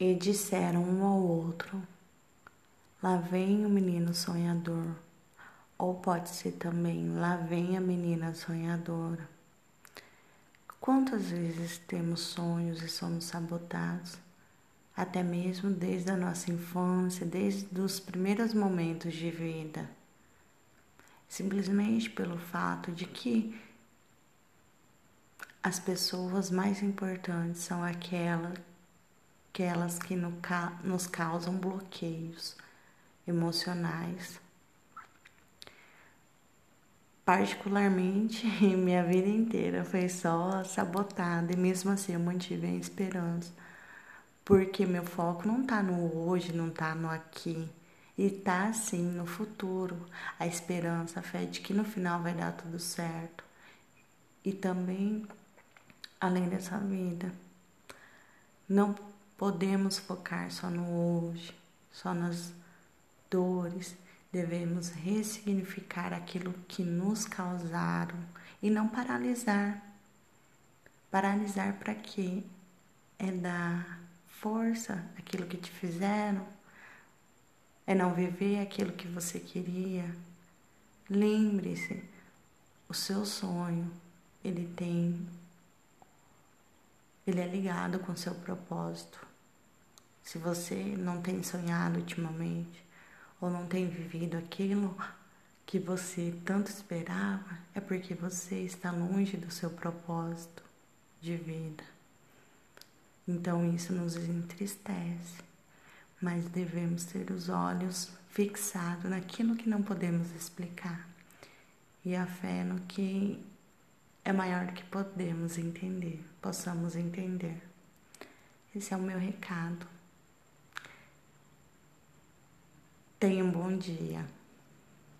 E disseram um ao outro: Lá vem o menino sonhador. Ou pode ser também: Lá vem a menina sonhadora. Quantas vezes temos sonhos e somos sabotados? Até mesmo desde a nossa infância, desde os primeiros momentos de vida. Simplesmente pelo fato de que as pessoas mais importantes são aquelas, aquelas que nos causam bloqueios emocionais. Particularmente, minha vida inteira foi só sabotada e mesmo assim eu mantive a esperança. Porque meu foco não tá no hoje, não tá no aqui. E tá sim no futuro. A esperança, a fé de que no final vai dar tudo certo. E também além dessa vida. Não podemos focar só no hoje, só nas dores. Devemos ressignificar aquilo que nos causaram e não paralisar. Paralisar para quê? É dar força àquilo que te fizeram, é não viver aquilo que você queria. Lembre-se, o seu sonho, ele tem ele é ligado com seu propósito. Se você não tem sonhado ultimamente ou não tem vivido aquilo que você tanto esperava, é porque você está longe do seu propósito de vida. Então isso nos entristece, mas devemos ter os olhos fixados naquilo que não podemos explicar e a fé no que é maior do que podemos entender, possamos entender. Esse é o meu recado. Tenha um bom dia.